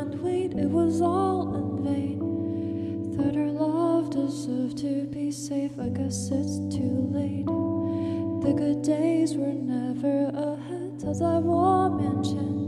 and wait, it was all in vain. That our love deserved to be safe, I guess it's too late. The good days were never ahead of that woman. Changed.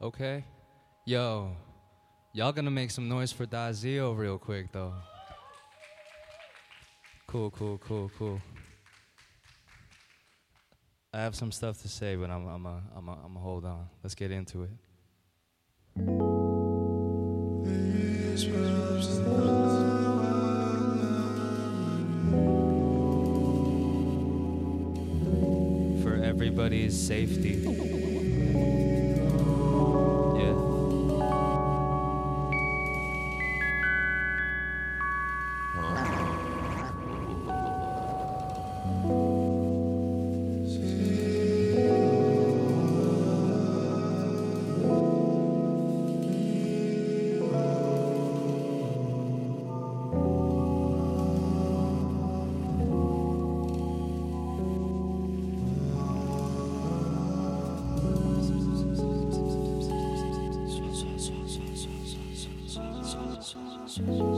Okay? Yo, y'all gonna make some noise for dotzio real quick though. Cool, cool, cool, cool. I have some stuff to say, but I'm I'm a, I'm a, I'm a hold on. Let's get into it. For everybody's safety. Jesus.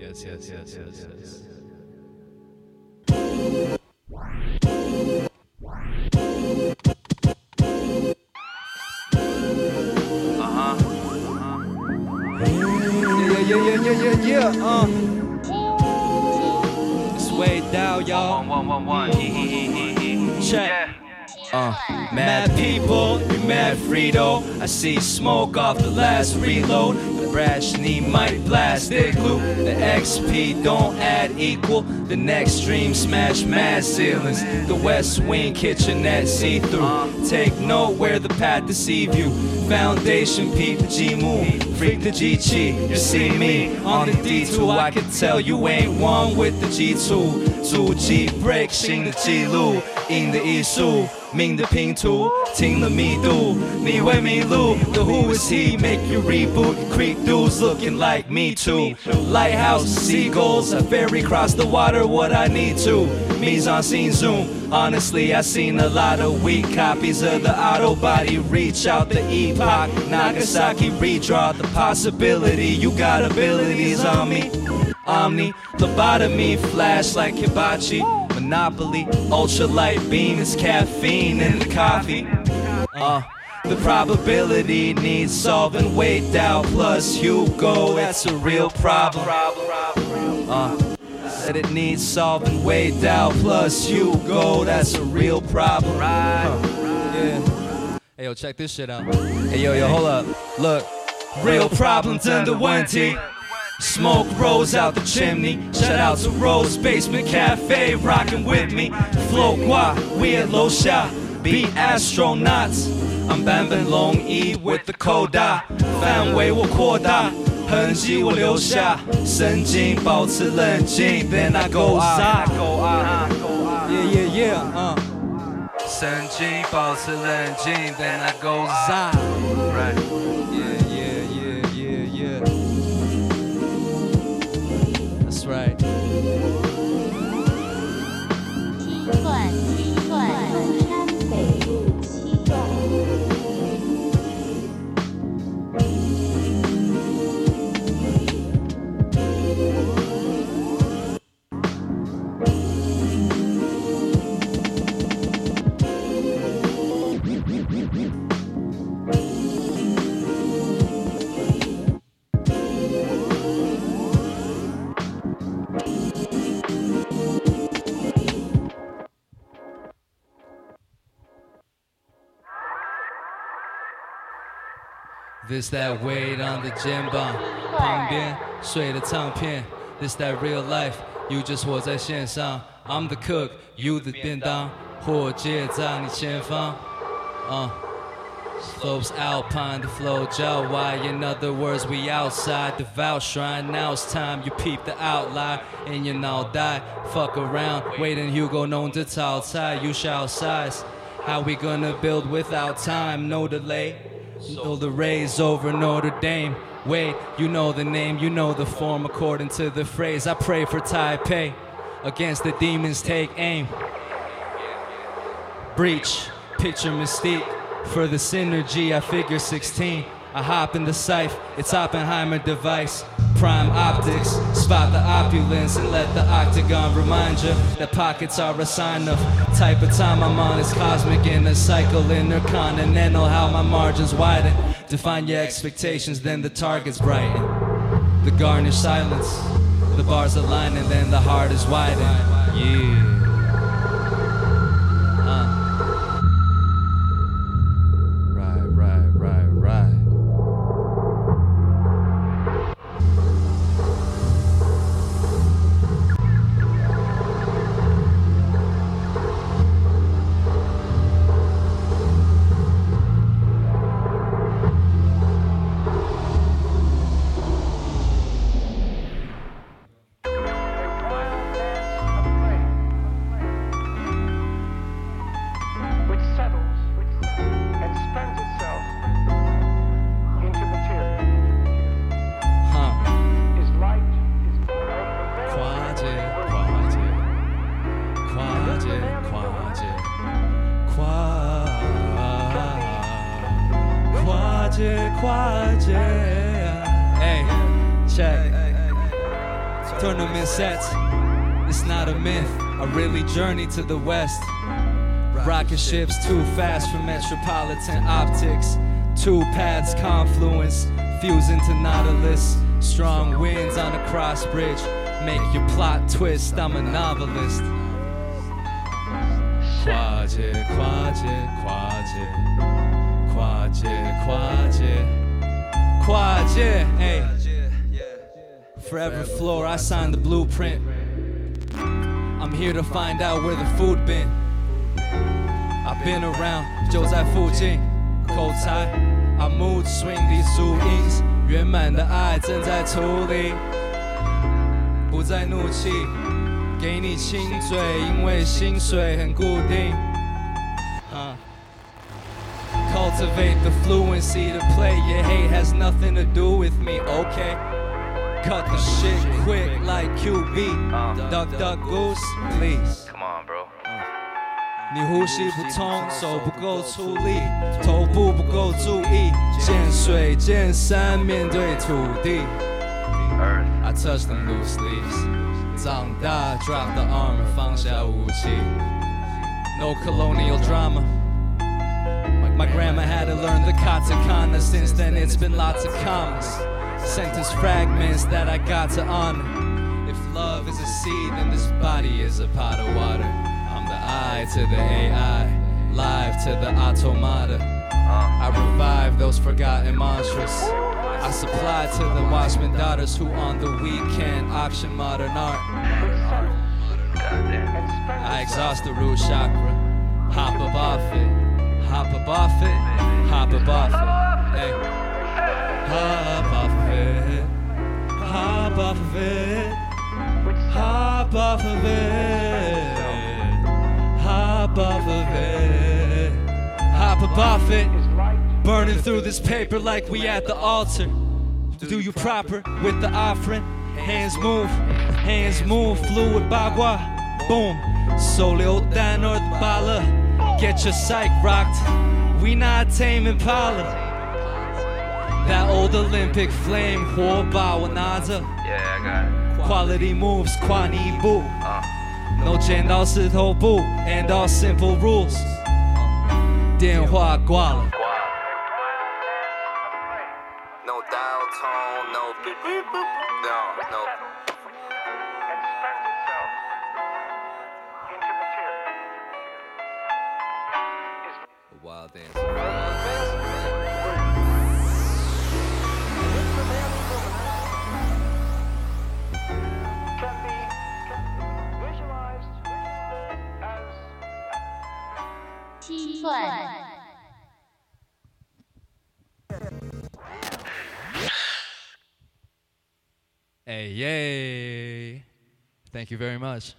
Yes, yes, yes, yes, yes. Yeah, yeah, yeah, yeah, yeah, yeah. Uh. It's Wade Dao, y'all. One, one, one, he. Check. Uh, Mad people, you mad Frito. I see smoke off the last reload. The brash knee might blast it glue. The XP don't add equal. The next stream smash mad ceilings. The West Wing kitchenette see through. Take note where the path deceive you. Foundation peep the G moon. Freak the G chi. You see me on the D2. I can tell you ain't one with the G2. 2 G break 新的记录，in 的艺术。 命的拼图，听了密度，你会迷路。The who is he? Make you reboot. Creek dudes looking like me too. Lighthouse, seagulls, a ferry cross the water. What I need to. Mise en scene zoom. Honestly, I seen a lot of weak copies of the auto body. Reach out the epoch. Nagasaki redraw the possibility. You got abilities on me. Omni, lobotomy, flash like hibachi. Monopoly, ultralight beam is caffeine in the coffee. Uh, the probability needs solving. Wade Dao plus Hugo, that's a real problem. Uh, said it needs solving. Wade Dao plus Hugo, that's a real problem. Huh, yeah. Hey yo, check this shit out. Hey yo, yo, hold up. Look, real problems under one T. Smoke rolls out the chimney. Shout out to Rose Basement Cafe, rocking with me. Flow Gua, we at Lo Sha, be astronauts. I'm Ban Long E with the Koda，范围我扩大，痕迹我留下，神经保持冷静，Then I go out。 yeah, yeah, yeah. Uh. 神经保持冷静，Then I go out。 Right. This that weight on the 肩膀，旁边睡的唱片。This that real life, you just 活在线上。I'm the cook, you the 便当，火箭在你前方。Uh. Slopes alpine, the flow gel wide. In other words, we outside the vow shrine. Now it's time you peep the outline and you now die. Fuck around, waiting Hugo known to tall tie. You shall size. How we gonna build without time? No delay. Know the rays over Notre Dame. Wait, you know the name, you know the form according to the phrase. I pray for Taipei. Against the demons, take aim. Breach, picture mystique. For the synergy, I figure 16. I hop in the scythe, it's Oppenheimer device. Prime optics, spot the opulence and let the octagon remind you that pockets are a sign of type of time I'm on. It's cosmic in a cycle, intercontinental. How my margins widen. Define your expectations, then the targets brighten. The garnish silence, the bars align, and then the heart is widened. Yeah. to the west. Rocket ships too fast for metropolitan optics. Two paths confluence, fuse into Nautilus. Strong winds on a cross bridge make your plot twist. I'm a novelist. 跨界，跨界，跨界，跨界，跨界，跨界，hey. Forever floor, I signed the blueprint. I'm here to find out where the food been. I've been around，就在附近，口才，I mood swing these swings，圆满的爱正在处理，不再怒气，给你亲嘴，因为薪水很固定。Uh. Cultivate the fluency to play your hate has nothing to do with me, okay? Cut the shit quick like QB. Duck, duck, goose, please. Come on, bro. 你呼吸不通，手不够出力，头部不够注意，见水见山，面对土地。 Earth. I touch them loose leaves，长大 drop the armor，放下武器。No colonial drama. My, my grandma had to learn the katakana. Since then, it's been lots of commas. Sentence fragments that I got to honor. If love is a seed, then this body is a pot of water. I'm the I to the AI, live to the automata. I revive those forgotten mantras. I supply to the watchman daughters who on the weekend auction modern art. I exhaust the root chakra. Hop up off it. Hop up off it. Hop up off it. Hey. Hop off of it, hop off of it, hop off of it, hop off of it, hop up it. Burning through this paper like we at the altar. Do you proper with the offering? Hands move, hands move, fluid bagua, boom. Soleotan or the bala, get your psych rocked. We not taming pala. That old Olympic flame 火把我拿着 Yeah, I got it. Quality moves 跨你一步 Uh, No 剪刀石头布 And all simple rules 电话挂了 Yay. Thank you very much.